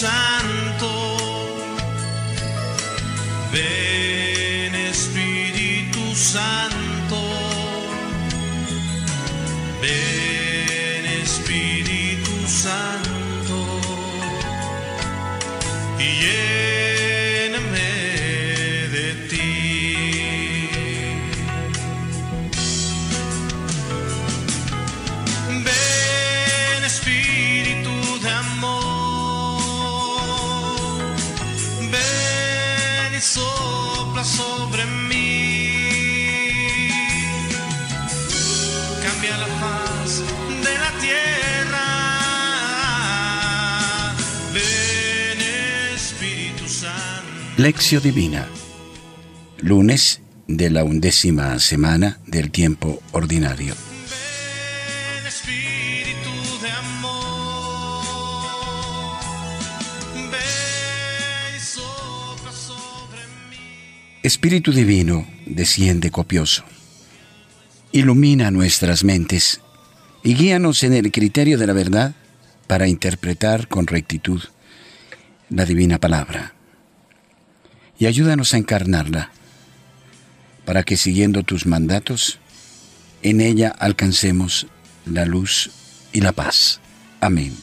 Santo. Sobre mí. Cambia la faz de la tierra. Ven Espíritu Santo. Lección Divina. Lunes de la undécima semana del tiempo ordinario. Espíritu Divino, desciende copioso. Ilumina nuestras mentes y guíanos en el criterio de la verdad para interpretar con rectitud la divina palabra. Y ayúdanos a encarnarla, para que siguiendo tus mandatos, en ella alcancemos la luz y la paz. Amén.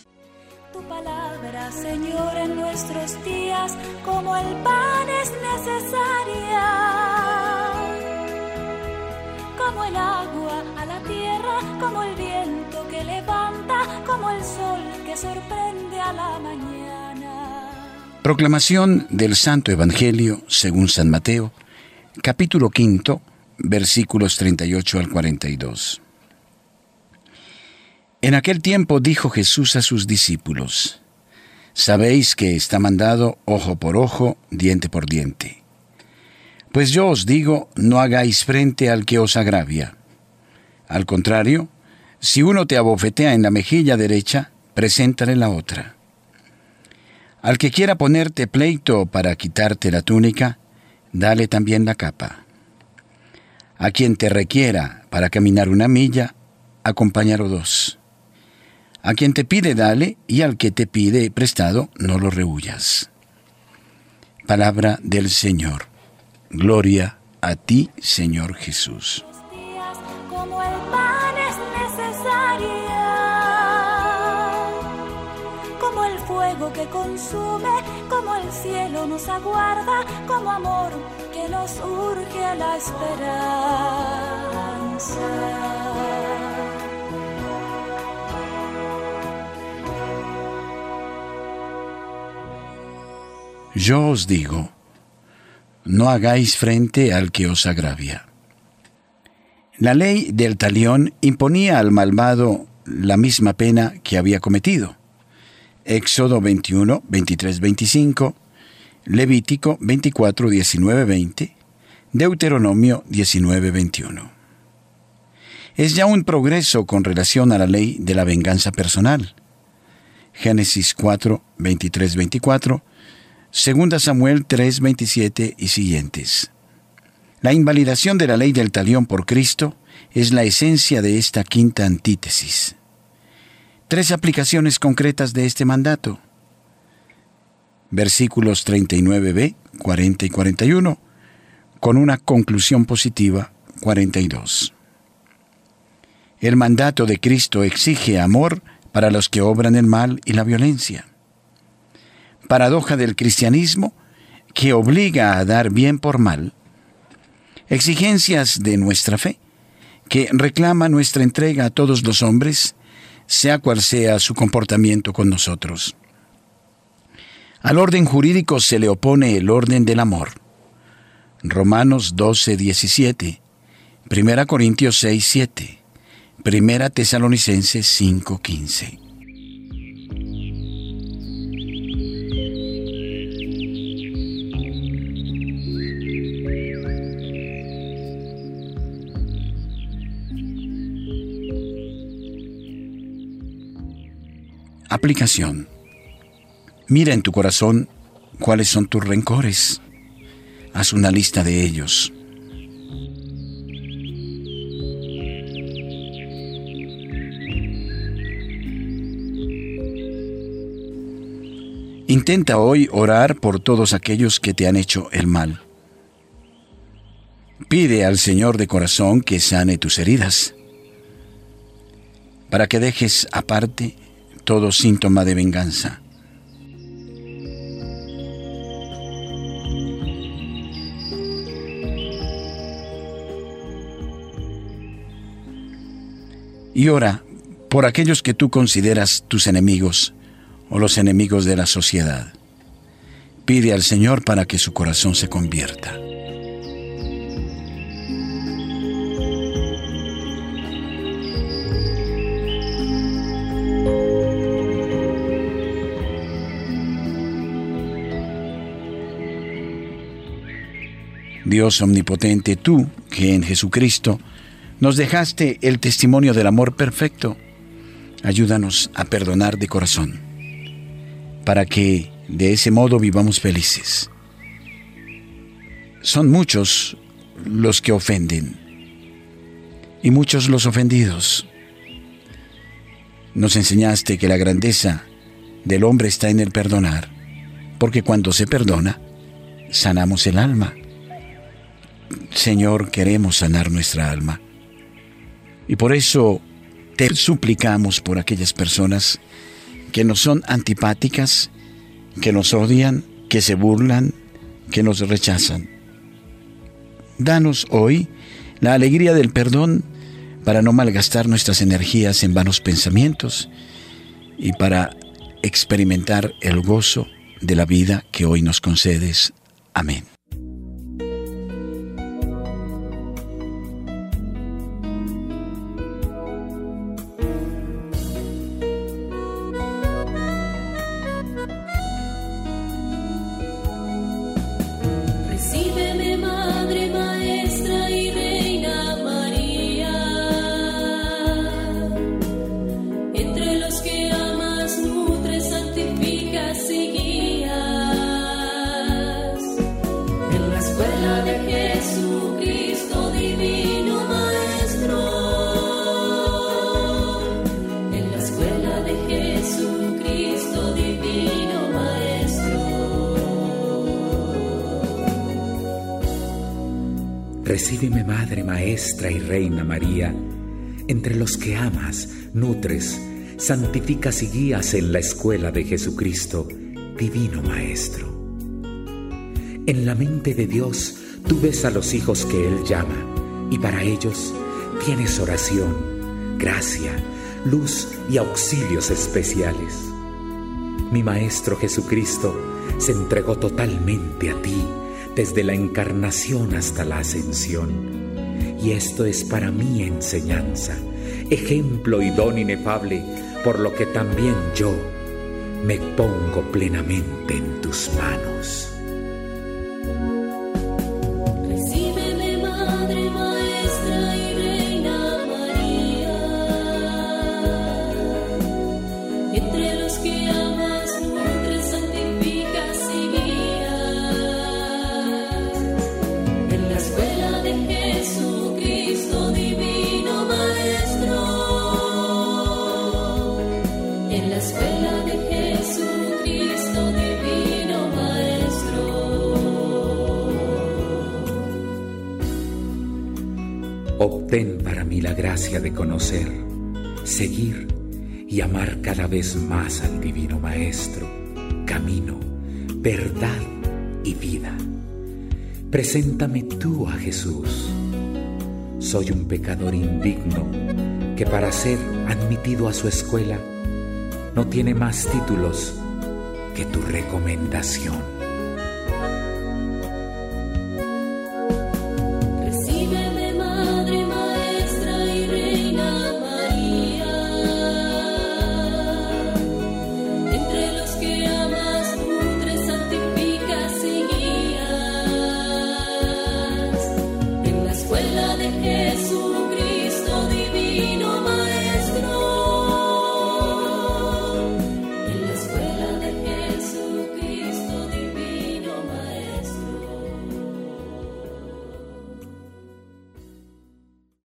Tu palabra, Señor, en nuestros días, como el pan es necesaria, como el agua a la tierra, como el viento que levanta, como el sol que sorprende a la mañana. Proclamación del Santo Evangelio según San Mateo, capítulo quinto, versículos 38 al 42. En aquel tiempo dijo Jesús a sus discípulos, Sabéis que está mandado ojo por ojo, diente por diente. Pues yo os digo, no hagáis frente al que os agravia. Al contrario, si uno te abofetea en la mejilla derecha, preséntale la otra. Al que quiera ponerte pleito para quitarte la túnica, dale también la capa. A quien te requiera para caminar una milla, acompáñalo dos. A quien te pide, dale, y al que te pide prestado, no lo rehuyas. Palabra del Señor. Gloria a ti, Señor Jesús. Como el fuego que consume, como el cielo nos aguarda, como amor que nos urge a la esperanza. Yo os digo, no hagáis frente al que os agravia. La ley del talión imponía al malvado la misma pena que había cometido. Éxodo 21, 23, 25, Levítico 24, 19, 20, Deuteronomio 19, 21. Es ya un progreso con relación a la ley de la venganza personal. Génesis 4, 23, 24, Segunda Samuel 3, 27 y siguientes. La invalidación de la ley del talión por Cristo es la esencia de esta quinta antítesis. Tres aplicaciones concretas de este mandato. Versículos 39b, 40 y 41, con una conclusión positiva 42. El mandato de Cristo exige amor para los que obran el mal y la violencia. Paradoja del cristianismo que obliga a dar bien por mal. Exigencias de nuestra fe que reclama nuestra entrega a todos los hombres, sea cual sea su comportamiento con nosotros. Al orden jurídico se le opone el orden del amor. Romanos 12, 17, 1 Corintios 6, 7, 1 Tesalonicenses 5, 15. Aplicación. Mira en tu corazón cuáles son tus rencores. Haz una lista de ellos. Intenta hoy orar por todos aquellos que te han hecho el mal. Pide al Señor de corazón que sane tus heridas, para que dejes aparte todo síntoma de venganza. Y ora por aquellos que tú consideras tus enemigos o los enemigos de la sociedad. Pide al Señor para que su corazón se convierta. Dios omnipotente, tú, que en Jesucristo nos dejaste el testimonio del amor perfecto, ayúdanos a perdonar de corazón, para que de ese modo vivamos felices. Son muchos los que ofenden y muchos los ofendidos. Nos enseñaste que la grandeza del hombre está en el perdonar, porque cuando se perdona, sanamos el alma. Señor, queremos sanar nuestra alma. Y por eso te suplicamos por aquellas personas que nos son antipáticas, que nos odian, que se burlan, que nos rechazan. Danos hoy la alegría del perdón para no malgastar nuestras energías en vanos pensamientos y para experimentar el gozo de la vida que hoy nos concedes. Amén. Recíbeme, Madre, Maestra y Reina María, entre los que amas, nutres, santificas y guías en la escuela de Jesucristo, Divino Maestro. En la mente de Dios tú ves a los hijos que Él llama, y para ellos tienes oración, gracia, luz y auxilios especiales. Mi Maestro Jesucristo se entregó totalmente a ti, desde la encarnación hasta la ascensión. Y esto es para mí enseñanza, ejemplo y don inefable, por lo que también yo me pongo plenamente en tus manos. Obtén para mí la gracia de conocer, seguir y amar cada vez más al Divino Maestro, camino, verdad y vida. Preséntame tú a Jesús. Soy un pecador indigno que para ser admitido a su escuela no tiene más títulos que tu recomendación. the hill.